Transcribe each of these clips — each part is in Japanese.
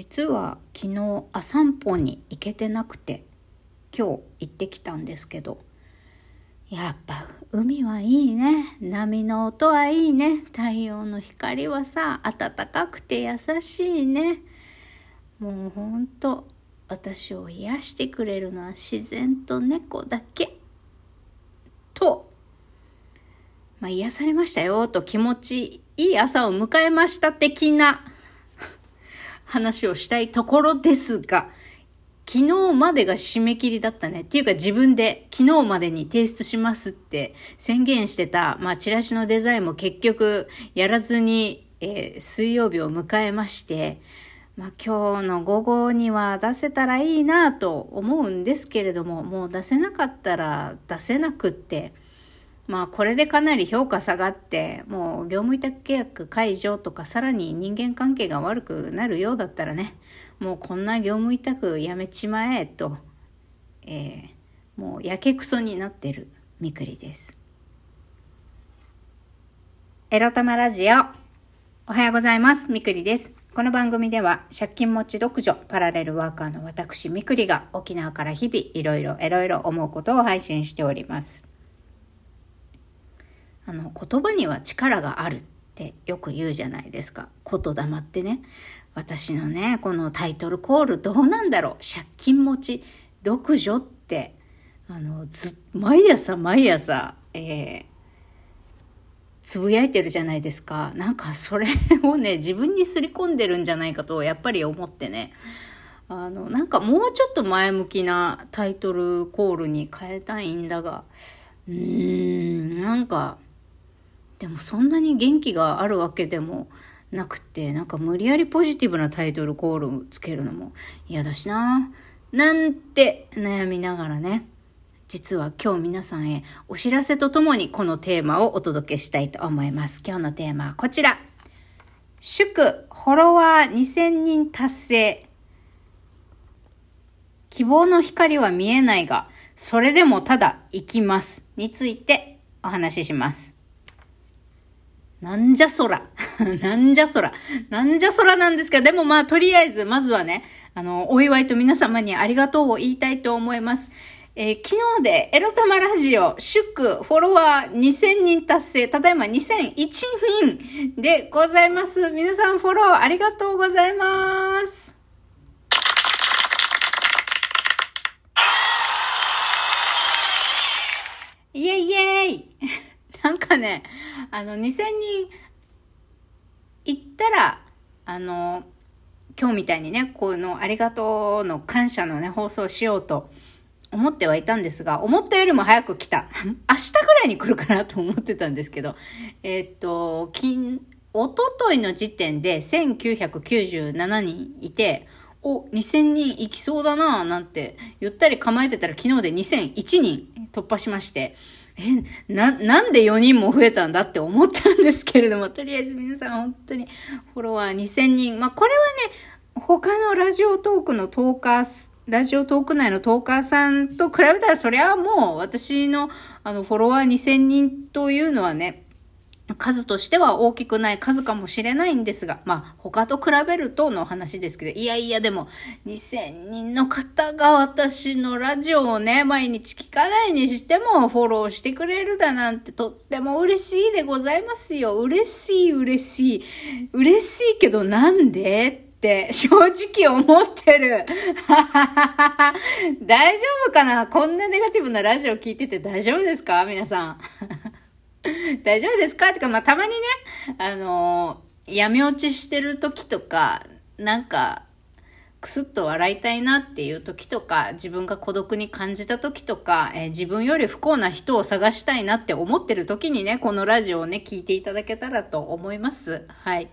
実は昨日あ散歩に行けてなくて今日行ってきたんですけどやっぱ海はいいね。波の音はいいね。太陽の光はさ暖かくて優しいね。もうほんと私を癒してくれるのは自然と猫だけ。とまあ癒されましたよと気持ちいい朝を迎えました的な話をしたいところですが、昨日までが締め切りだったね。っていうか自分で昨日までに提出しますって宣言してた、まあチラシのデザインも結局やらずに、えー、水曜日を迎えまして、まあ今日の午後には出せたらいいなと思うんですけれども、もう出せなかったら出せなくって、まあこれでかなり評価下がってもう業務委託契約解除とかさらに人間関係が悪くなるようだったらねもうこんな業務委託やめちまえと、えー、もうやけくそになってるみくりです。エロ玉ラジオおはようございます。みくりです。この番組では借金持ち独女パラレルワーカーの私みくりが沖縄から日々いろいろいろいろ思うことを配信しております。あの言葉には力があるってよく言うじゃないですか。言霊ってね。私のねこのタイトルコールどうなんだろう。借金持ち独女ってあのず毎朝毎朝、えー、つぶやいてるじゃないですか。なんかそれをね自分にすり込んでるんじゃないかとやっぱり思ってね。あのなんかもうちょっと前向きなタイトルコールに変えたいんだがうーんなんかでもそんなに元気があるわけでもなくて、なんか無理やりポジティブなタイトルコールをつけるのも嫌だしな。なんて悩みながらね、実は今日皆さんへお知らせとともにこのテーマをお届けしたいと思います。今日のテーマはこちら。祝、フォロワー2000人達成。希望の光は見えないが、それでもただ生きます。についてお話しします。なんじゃそら。なんじゃそら。なんじゃそらなんですけど、でもまあ、とりあえず、まずはね、あの、お祝いと皆様にありがとうを言いたいと思います。えー、昨日でエロ玉ラジオ祝フォロワー2000人達成、ただいま2001人でございます。皆さんフォローありがとうございます。イェイイェイなんかね、あの、2000人行ったら、あの、今日みたいにね、このありがとうの感謝のね、放送しようと思ってはいたんですが、思ったよりも早く来た。明日ぐらいに来るかなと思ってたんですけど、えー、っと、金、おとといの時点で1997人いて、お、2000人行きそうだなぁなんて言ったり構えてたら昨日で2001人突破しまして、え、な、なんで4人も増えたんだって思ったんですけれども、とりあえず皆さん本当にフォロワー2000人。まあ、これはね、他のラジオトークのトーカー、ラジオトーク内のトーカーさんと比べたら、そりゃもう私のあのフォロワー2000人というのはね、数としては大きくない数かもしれないんですが、まあ他と比べるとの話ですけど、いやいやでも2000人の方が私のラジオをね、毎日聞かないにしてもフォローしてくれるだなんてとっても嬉しいでございますよ。嬉しい嬉しい。嬉しいけどなんでって正直思ってる。大丈夫かな？こんなネガティブなラジオ聞いてて大丈夫ですか？皆さん。大丈夫ですか？ってか、まあ、たまにね、あのー、闇落ちしてる時とか、なんか、くすっと笑いたいなっていう時とか、自分が孤独に感じた時とか、えー、自分より不幸な人を探したいなって思ってる時にね、このラジオをね、聞いていただけたらと思います。はい。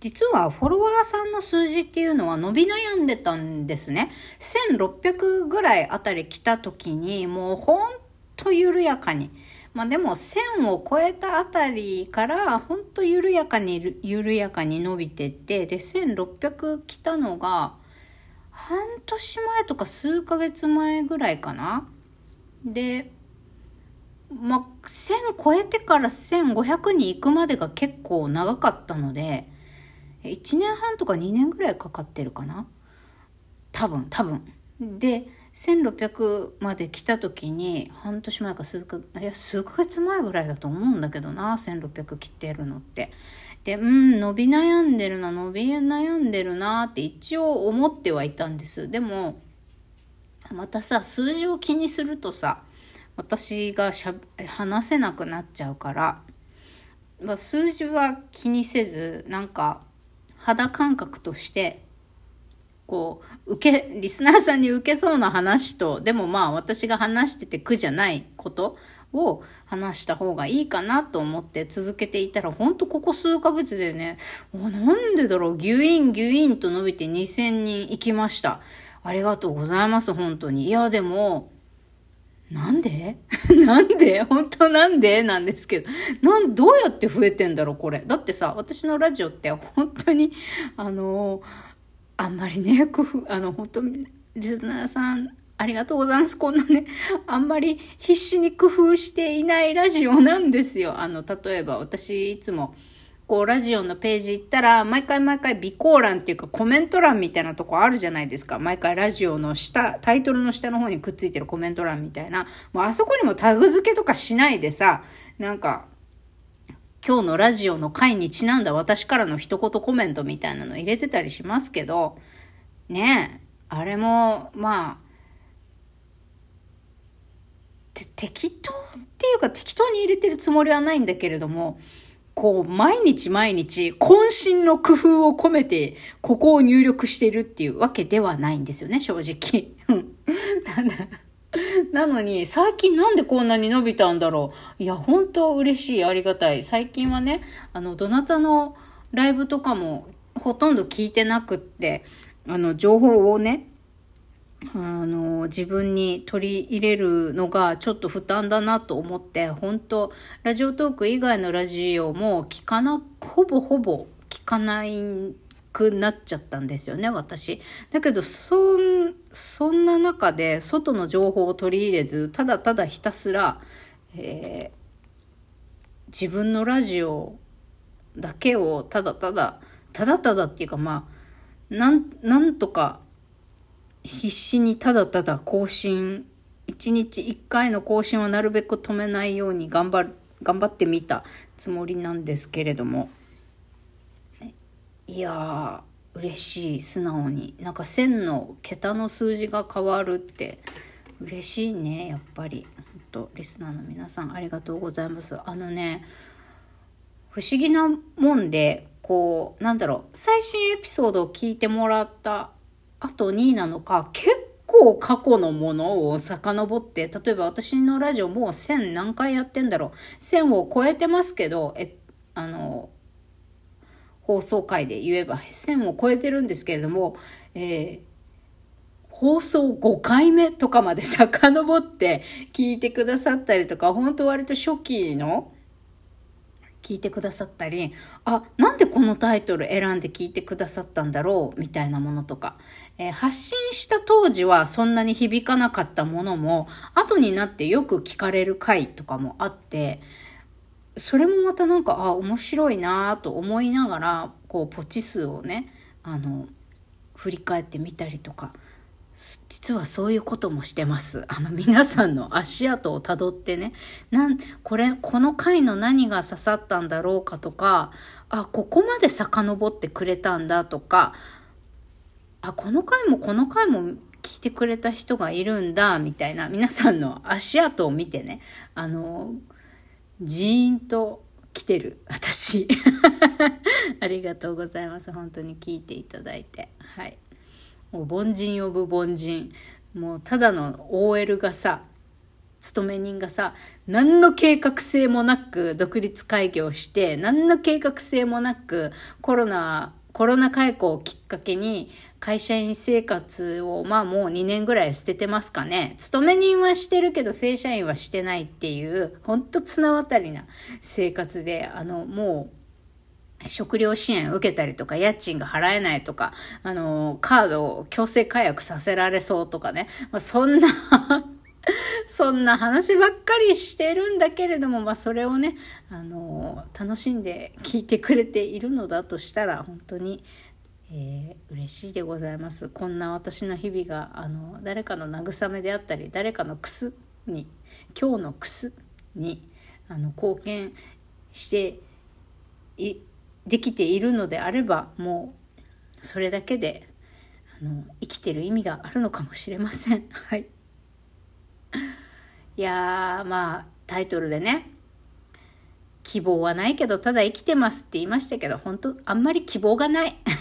実はフォロワーさんの数字っていうのは伸び悩んでたんですね。1600ぐらいあたり来た時に、もうほんと緩やかに、まあでも1000を超えたあたりからほんと緩やかに緩やかに伸びてって、で1600来たのが半年前とか数ヶ月前ぐらいかな。で、まあ1000超えてから1500に行くまでが結構長かったので、1年半とか2年ぐらいかかってるかな多分多分で1600まで来た時に半年前か数かいや数ヶ月前ぐらいだと思うんだけどな1600切ってるのって。でうん伸び悩んでるな伸び悩んでるなって一応思ってはいたんです。でもまたさ数字を気にするとさ私がしゃ話せなくなっちゃうから、まあ、数字は気にせずなんか肌感覚としてこう受けリスナーさんに受けそうな話とでもまあ私が話してて苦じゃないことを話した方がいいかなと思って続けていたらほんとここ数ヶ月でねなんでだろうギュインギュインと伸びて2000人行きましたありがとうございます本当にいやでもなんで？なんで？本当なんでなんですけど。なん、どうやって増えてんだろうこれ。だってさ、私のラジオって本当に、あの、あんまりね、工夫、あの、本当リスナーさん、ありがとうございます。こんなね、あんまり必死に工夫していないラジオなんですよ。あの、例えば私いつも、こう、ラジオのページ行ったら、毎回毎回備考欄っていうかコメント欄みたいなとこあるじゃないですか。毎回ラジオの下、タイトルの下の方にくっついてるコメント欄みたいな。もうあそこにもタグ付けとかしないでさ、なんか、今日のラジオの回にちなんだ私からの一言コメントみたいなの入れてたりしますけど、ねえ、あれも、まあ、適当っていうか適当に入れてるつもりはないんだけれども、こう、毎日毎日、渾身の工夫を込めて、ここを入力してるっていうわけではないんですよね、正直。な なのに、最近なんでこんなに伸びたんだろう。いや、本当嬉しい、ありがたい。最近はね、あの、どなたのライブとかもほとんど聞いてなくって、あの、情報をね、あの、自分に取り入れるのがちょっと負担だなと思って、本当ラジオトーク以外のラジオも聞かな、ほぼほぼ聞かないくなっちゃったんですよね、私。だけど、そん、そんな中で外の情報を取り入れず、ただただひたすら、えー、自分のラジオだけをただただ、ただただっていうかまあ、なん、とか必死にただただ更新、一日一回の更新はなるべく止めないように頑張る、頑張ってみたつもりなんですけれども、いやー、嬉しい、素直に。なんか1000の桁の数字が変わるって嬉しいね、やっぱり。と、リスナーの皆さんありがとうございます。あのね、不思議なもんで、こう、なんだろう、最新エピソードを聞いてもらった後になのか、結構過去のものを遡って、例えば私のラジオもう1000何回やってんだろう。1000を超えてますけど、え、あの、放送回で言えば1000を超えてるんですけれども、えー、放送5回目とかまで遡って聞いてくださったりとか、本当割と初期の聞いてくださったり、あ、なんでこのタイトル選んで聞いてくださったんだろうみたいなものとか、えー、発信した当時はそんなに響かなかったものも、後になってよく聞かれる回とかもあって、それもまたなんか、あ、面白いなと思いながら、こう、ポチ数をね、あの、振り返ってみたりとか、実はそういうこともしてます。あの皆さんの足跡をたどってね、なん、これ、この回の何が刺さったんだろうかとか、あ、ここまで遡ってくれたんだとか、あ、この回もこの回も聞いてくれた人がいるんだ、みたいな、皆さんの足跡を見てね、あの、ジーンと来てる、私。ありがとうございます。本当に聞いていただいて。はい。もう凡人呼ぶ凡人もうただの OL がさ勤め人がさ何の計画性もなく独立開業して何の計画性もなくコロナコロナ解雇をきっかけに会社員生活をまあもう2年ぐらい捨ててますかね。勤め人はしてるけど正社員はしてないっていう、ほんと綱渡りな生活で、あのもう食料支援受けたりとか、家賃が払えないとか、あの、カードを強制解約させられそうとかね。まあ、そんな そんな話ばっかりしてるんだけれども、まあそれをね、あの、楽しんで聞いてくれているのだとしたら、本当に、えー、嬉しいでございます。こんな私の日々が、あの、誰かの慰めであったり、誰かのクスに、今日のクスに、あの、貢献してい、できているのであれば、もう、それだけで、あの、生きてる意味があるのかもしれません。はい。いやー、まあ、タイトルでね、希望はないけど、ただ生きてますって言いましたけど、本当あんまり希望がない。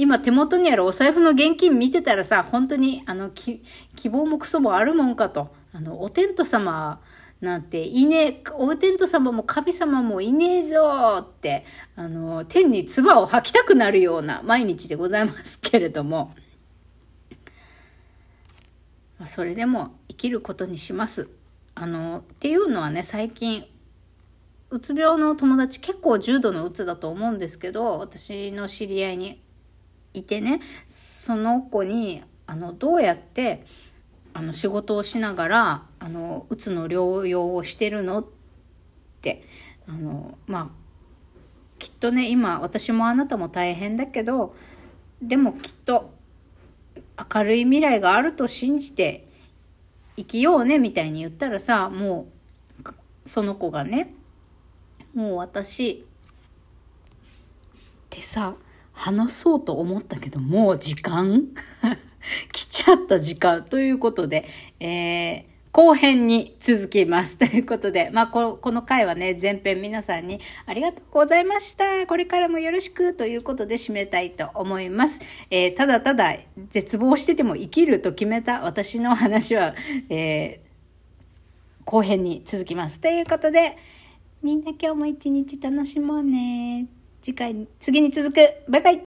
今手元にあるお財布の現金見てたらさ、本当に、あの、希望もクソもあるもんかと。あの、お天道様なんていねえ、お天道様も神様もいねえぞって、あの、天に唾を吐きたくなるような毎日でございますけれども、それでも生きることにします。あの、っていうのはね、最近、うつ病の友達結構重度のうつだと思うんですけど、私の知り合いにいてね、その子に、あの、どうやって、あの、仕事をしながら、あの、うつの療養をしてるのって、あの、まあ、きっとね、今、私もあなたも大変だけど、でもきっと明るい未来があると信じて生きようねみたいに言ったらさもうその子がねもう私ってさ話そうと思ったけどもう時間？来ちゃった時間ということで、えー後編に続きます。ということで、まあこ、この回はね、前編皆さんにありがとうございました。これからもよろしくということで締めたいと思います。えー、ただただ絶望してても生きると決めた私の話は、えー、後編に続きます。ということで、みんな今日も一日楽しもうね。次回、次に続く。バイバイ